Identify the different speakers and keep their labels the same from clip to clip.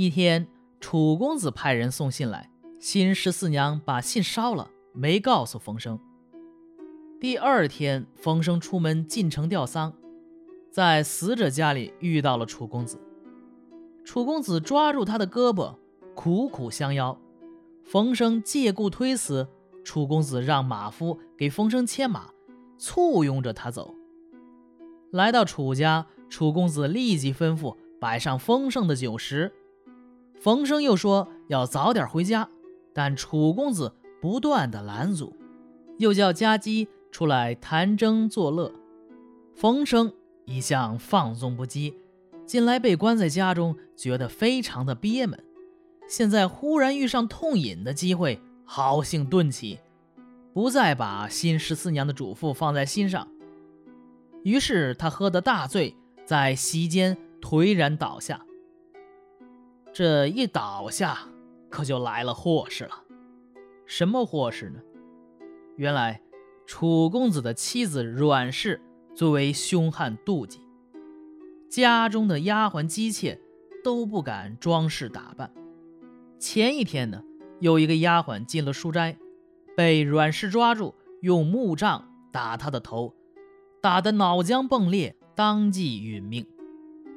Speaker 1: 一天，楚公子派人送信来，新十四娘把信烧了，没告诉冯生。第二天，冯生出门进城吊丧，在死者家里遇到了楚公子。楚公子抓住他的胳膊，苦苦相邀。冯生借故推辞，楚公子让马夫给冯生牵马，簇拥着他走。来到楚家，楚公子立即吩咐摆上丰盛的酒食。冯生又说要早点回家，但楚公子不断的拦阻，又叫家姬。出来谈争作乐，冯生一向放纵不羁，近来被关在家中，觉得非常的憋闷。现在忽然遇上痛饮的机会，好兴顿起，不再把新十四娘的嘱咐放在心上。于是他喝得大醉，在席间颓然倒下。这一倒下，可就来了祸事了。什么祸事呢？原来。楚公子的妻子阮氏最为凶悍妒忌，家中的丫鬟姬妾都不敢装饰打扮。前一天呢，有一个丫鬟进了书斋，被阮氏抓住，用木杖打她的头，打得脑浆迸裂，当即殒命。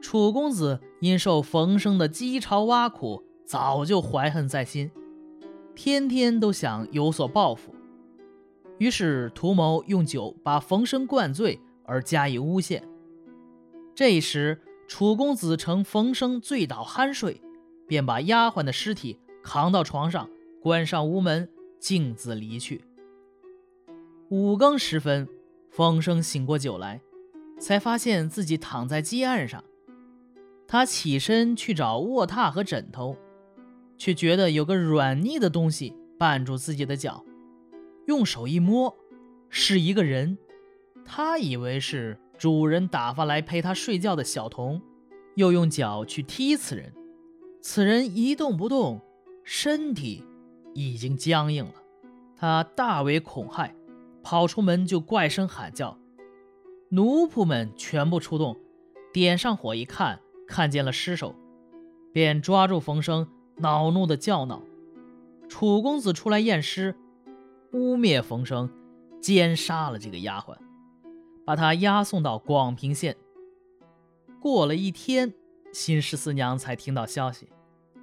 Speaker 1: 楚公子因受冯生的讥嘲挖苦，早就怀恨在心，天天都想有所报复。于是图谋用酒把冯生灌醉，而加以诬陷。这时楚公子乘冯生醉倒酣睡，便把丫鬟的尸体扛到床上，关上屋门，径自离去。五更时分，冯生醒过酒来，才发现自己躺在鸡案上。他起身去找卧榻和枕头，却觉得有个软腻的东西绊住自己的脚。用手一摸，是一个人。他以为是主人打发来陪他睡觉的小童，又用脚去踢此人，此人一动不动，身体已经僵硬了。他大为恐骇，跑出门就怪声喊叫。奴仆们全部出动，点上火一看，看见了尸首，便抓住冯生，恼怒的叫闹。楚公子出来验尸。污蔑冯生，奸杀了这个丫鬟，把她押送到广平县。过了一天，新十四娘才听到消息，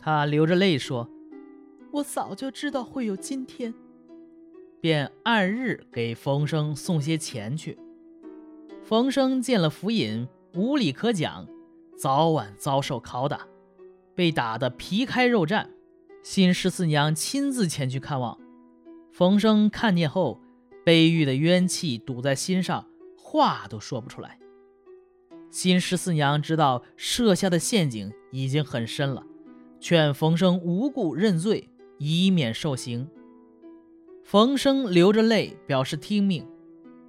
Speaker 1: 她流着泪说：“我早就知道会有今天，便按日给冯生送些钱去。”冯生见了府尹，无理可讲，早晚遭受拷打，被打得皮开肉绽。新十四娘亲自前去看望。冯生看见后，悲郁的冤气堵在心上，话都说不出来。新十四娘知道设下的陷阱已经很深了，劝冯生无故认罪，以免受刑。冯生流着泪表示听命。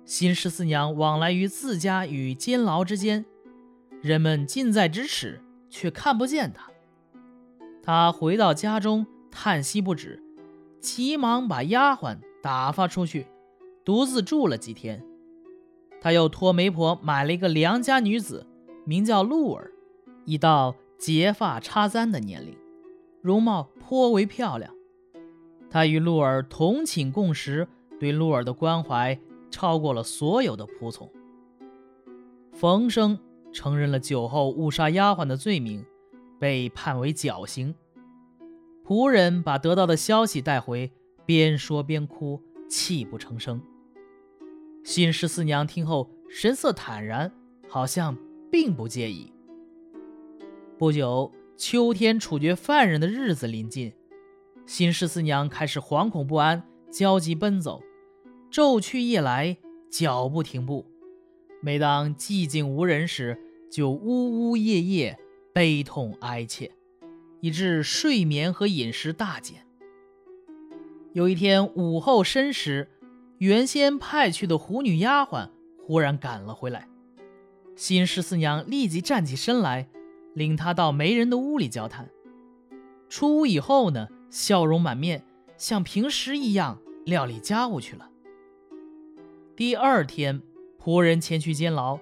Speaker 1: 新十四娘往来于自家与监牢之间，人们近在咫尺，却看不见他。他回到家中，叹息不止。急忙把丫鬟打发出去，独自住了几天。他又托媒婆买了一个良家女子，名叫露儿，已到结发插簪的年龄，容貌颇为漂亮。他与露儿同寝共食，对露儿的关怀超过了所有的仆从。冯生承认了酒后误杀丫鬟的罪名，被判为绞刑。仆人把得到的消息带回，边说边哭，泣不成声。新十四娘听后，神色坦然，好像并不介意。不久，秋天处决犯人的日子临近，新十四娘开始惶恐不安，焦急奔走，昼去夜来，脚不停步。每当寂静无人时，就呜呜咽咽，悲痛哀切。以致睡眠和饮食大减。有一天午后申时，原先派去的狐女丫鬟忽然赶了回来。新十四娘立即站起身来，领她到媒人的屋里交谈。出屋以后呢，笑容满面，像平时一样料理家务去了。第二天，仆人前去监牢，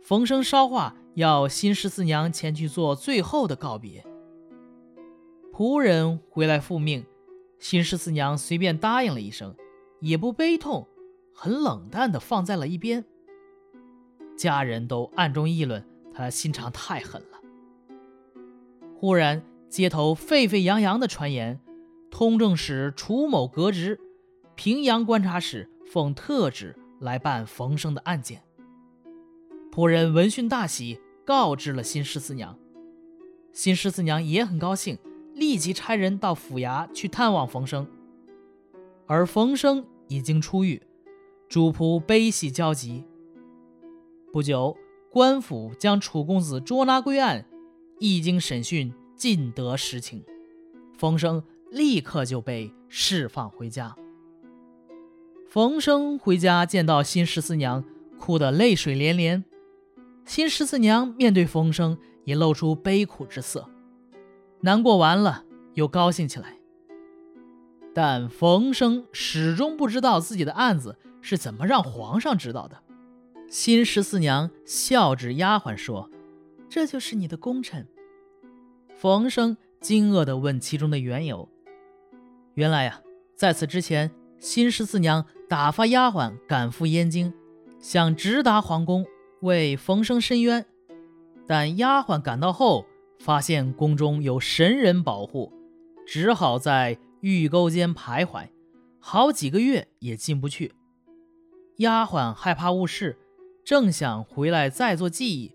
Speaker 1: 冯生捎话要新十四娘前去做最后的告别。仆人回来复命，新十四娘随便答应了一声，也不悲痛，很冷淡地放在了一边。家人都暗中议论，他心肠太狠了。忽然，街头沸沸扬扬的传言，通政使楚某革职，平阳观察使奉特旨来办冯生的案件。仆人闻讯大喜，告知了新十四娘。新十四娘也很高兴。立即差人到府衙去探望冯生，而冯生已经出狱，主仆悲喜交集。不久，官府将楚公子捉拿归案，一经审讯，尽得实情，冯生立刻就被释放回家。冯生回家见到新十四娘，哭得泪水连连。新十四娘面对冯生，也露出悲苦之色。难过完了，又高兴起来。但冯生始终不知道自己的案子是怎么让皇上知道的。新十四娘笑指丫鬟说：“这就是你的功臣。”冯生惊愕地问其中的缘由。原来呀，在此之前，新十四娘打发丫鬟赶赴燕京，想直达皇宫为冯生伸冤，但丫鬟赶到后。发现宫中有神人保护，只好在御沟间徘徊，好几个月也进不去。丫鬟害怕误事，正想回来再做记忆，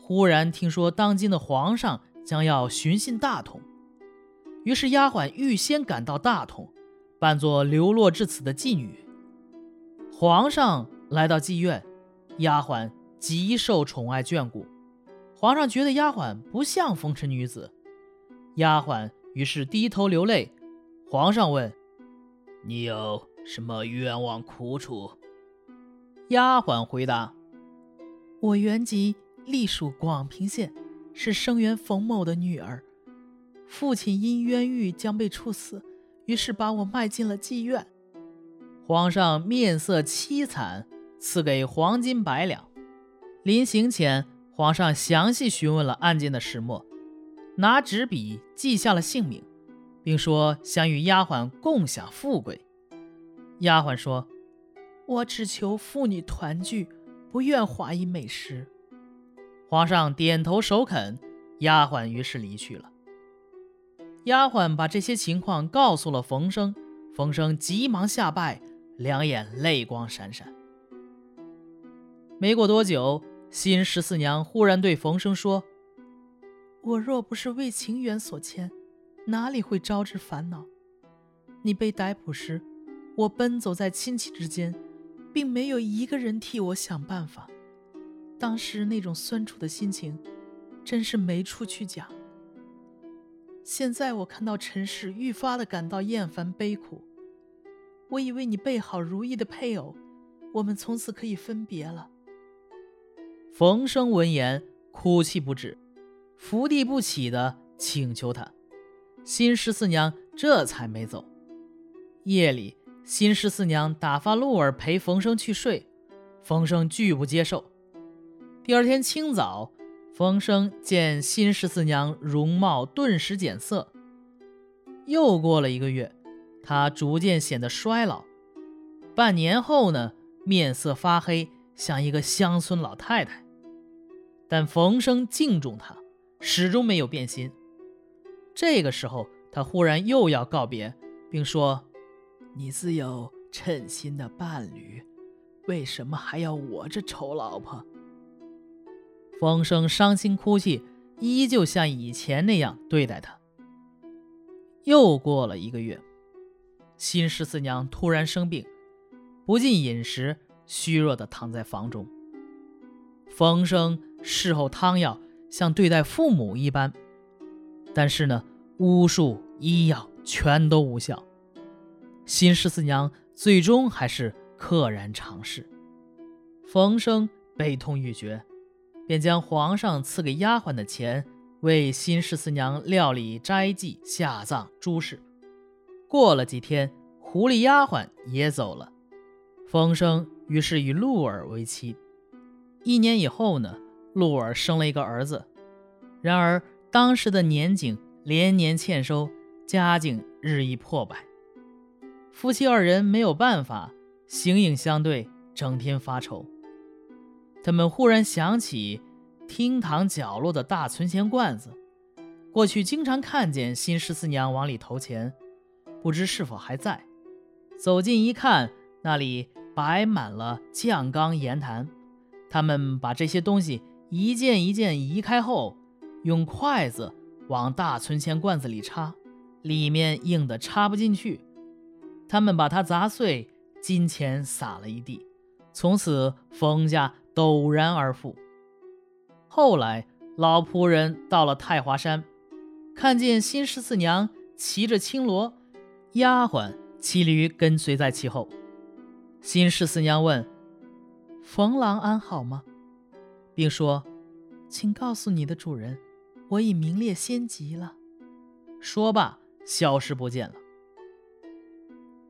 Speaker 1: 忽然听说当今的皇上将要巡幸大同，于是丫鬟预先赶到大同，扮作流落至此的妓女。皇上来到妓院，丫鬟极受宠爱眷顾。皇上觉得丫鬟不像风尘女子，丫鬟于是低头流泪。皇上问：“你有什么冤枉苦楚？”丫鬟回答：“我原籍隶属广平县，是生员冯某的女儿。父亲因冤狱将被处死，于是把我卖进了妓院。”皇上面色凄惨，赐给黄金百两。临行前。皇上详细询问了案件的始末，拿纸笔记下了姓名，并说想与丫鬟共享富贵。丫鬟说：“我只求父女团聚，不愿华衣美食。”皇上点头首肯，丫鬟于是离去了。丫鬟把这些情况告诉了冯生，冯生急忙下拜，两眼泪光闪闪。没过多久。新十四娘忽然对冯生说：“我若不是为情缘所牵，哪里会招致烦恼？你被逮捕时，我奔走在亲戚之间，并没有一个人替我想办法。当时那种酸楚的心情，真是没处去讲。现在我看到尘世愈发的感到厌烦悲苦，我以为你备好如意的配偶，我们从此可以分别了。”冯生闻言，哭泣不止，伏地不起的请求他。新十四娘这才没走。夜里，新十四娘打发陆儿陪冯生去睡，冯生拒不接受。第二天清早，冯生见新十四娘容貌顿时减色。又过了一个月，她逐渐显得衰老。半年后呢，面色发黑。像一个乡村老太太，但冯生敬重她，始终没有变心。这个时候，他忽然又要告别，并说：“你自有称心的伴侣，为什么还要我这丑老婆？”冯生伤心哭泣，依旧像以前那样对待她。又过了一个月，新十四娘突然生病，不进饮食。虚弱地躺在房中，冯生侍候汤药，像对待父母一般。但是呢，巫术医药全都无效。新十四娘最终还是溘然长逝。冯生悲痛欲绝，便将皇上赐给丫鬟的钱为新十四娘料理斋祭、下葬诸事。过了几天，狐狸丫鬟也走了，风生。于是与鹿儿为妻。一年以后呢，鹿儿生了一个儿子。然而当时的年景连年欠收，家境日益破败。夫妻二人没有办法，形影相对，整天发愁。他们忽然想起厅堂角落的大存钱罐子，过去经常看见新十四娘往里投钱，不知是否还在。走近一看，那里摆满了酱缸、盐坛。他们把这些东西一件一件移开后，用筷子往大存钱罐子里插，里面硬的插不进去。他们把它砸碎，金钱撒了一地，从此冯家陡然而富。后来老仆人到了太华山，看见新十四娘骑着青罗，丫鬟骑驴跟随在其后。新十四娘问：“冯郎安好吗？”并说：“请告诉你的主人，我已名列仙籍了。”说罢，消失不见了。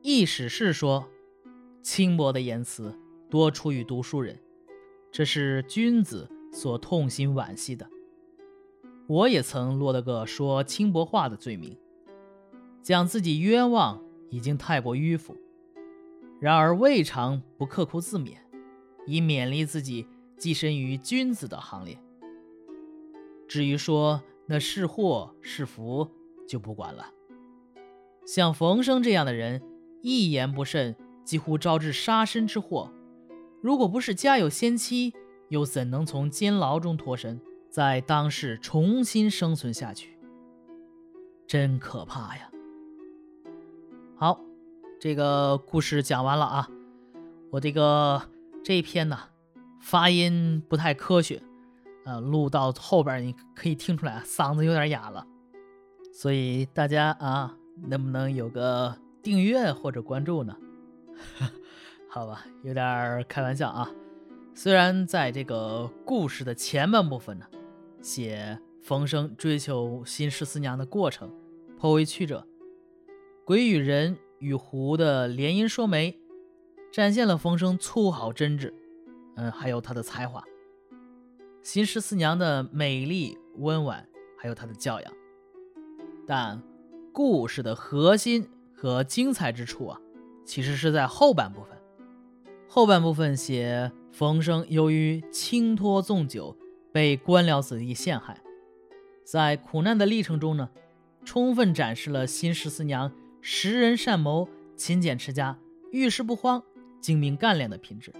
Speaker 1: 意史是说，轻薄的言辞多出于读书人，这是君子所痛心惋惜的。我也曾落得个说轻薄话的罪名，讲自己冤枉已经太过迂腐，然而未尝不刻苦自勉，以勉励自己跻身于君子的行列。至于说那是祸是福，就不管了。像冯生这样的人。一言不慎，几乎招致杀身之祸。如果不是家有先妻，又怎能从监牢中脱身，在当世重新生存下去？真可怕呀！好，这个故事讲完了啊。我这个这一篇呢，发音不太科学，呃，录到后边你可以听出来，嗓子有点哑了。所以大家啊，能不能有个？订阅或者关注呢？好吧，有点开玩笑啊。虽然在这个故事的前半部分呢，写冯生追求新十四娘的过程颇为曲折，鬼与人与狐的联姻说媒，展现了冯生粗豪真挚，嗯，还有他的才华。新十四娘的美丽温婉，还有她的教养。但故事的核心。和精彩之处啊，其实是在后半部分。后半部分写冯生由于轻托纵酒，被官僚子弟陷害，在苦难的历程中呢，充分展示了新十四娘识人善谋、勤俭持家、遇事不慌、精明干练的品质。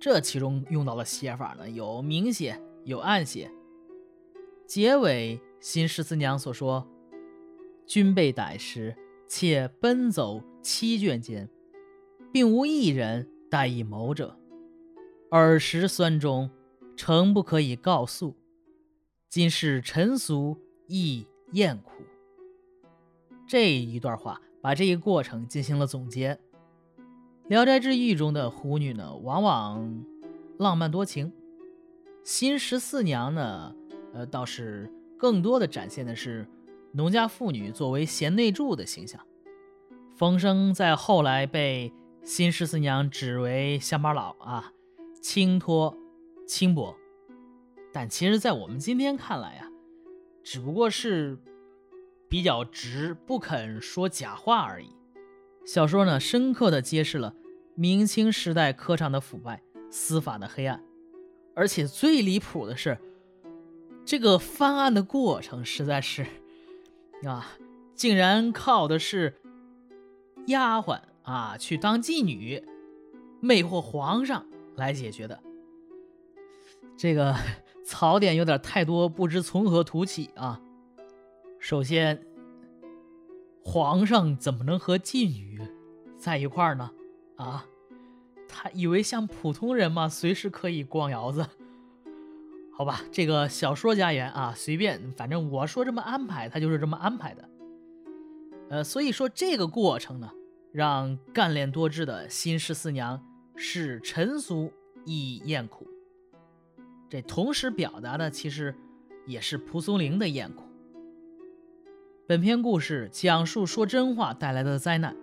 Speaker 1: 这其中用到的写法呢，有明写，有暗写。结尾新十四娘所说：“君被逮时。”且奔走七卷间，并无一人待以谋者。尔时酸中，诚不可以告诉。今是尘俗亦厌苦。这一段话把这一过程进行了总结。《聊斋志异》中的狐女呢，往往浪漫多情；新十四娘呢，呃，倒是更多的展现的是。农家妇女作为贤内助的形象，冯生在后来被新十四娘只为乡巴佬啊，轻托轻薄。但其实，在我们今天看来呀，只不过是比较直，不肯说假话而已。小说呢，深刻的揭示了明清时代科场的腐败、司法的黑暗，而且最离谱的是，这个翻案的过程实在是。啊，竟然靠的是丫鬟啊，去当妓女，魅惑皇上来解决的。这个 槽点有点太多，不知从何突起啊。首先，皇上怎么能和妓女在一块儿呢？啊，他以为像普通人吗？随时可以逛窑子。好吧，这个小说家言啊，随便，反正我说这么安排，他就是这么安排的。呃，所以说这个过程呢，让干练多智的新十四娘是陈俗亦厌苦。这同时表达的其实也是蒲松龄的厌苦。本篇故事讲述说真话带来的灾难，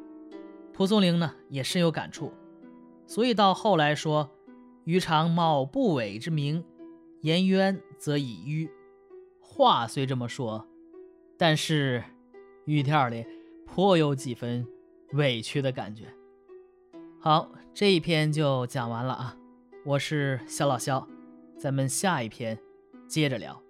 Speaker 1: 蒲松龄呢也深有感触，所以到后来说“余常冒不韦之名”。言冤则以迂，话虽这么说，但是语调里颇有几分委屈的感觉。好，这一篇就讲完了啊，我是肖老肖，咱们下一篇接着聊。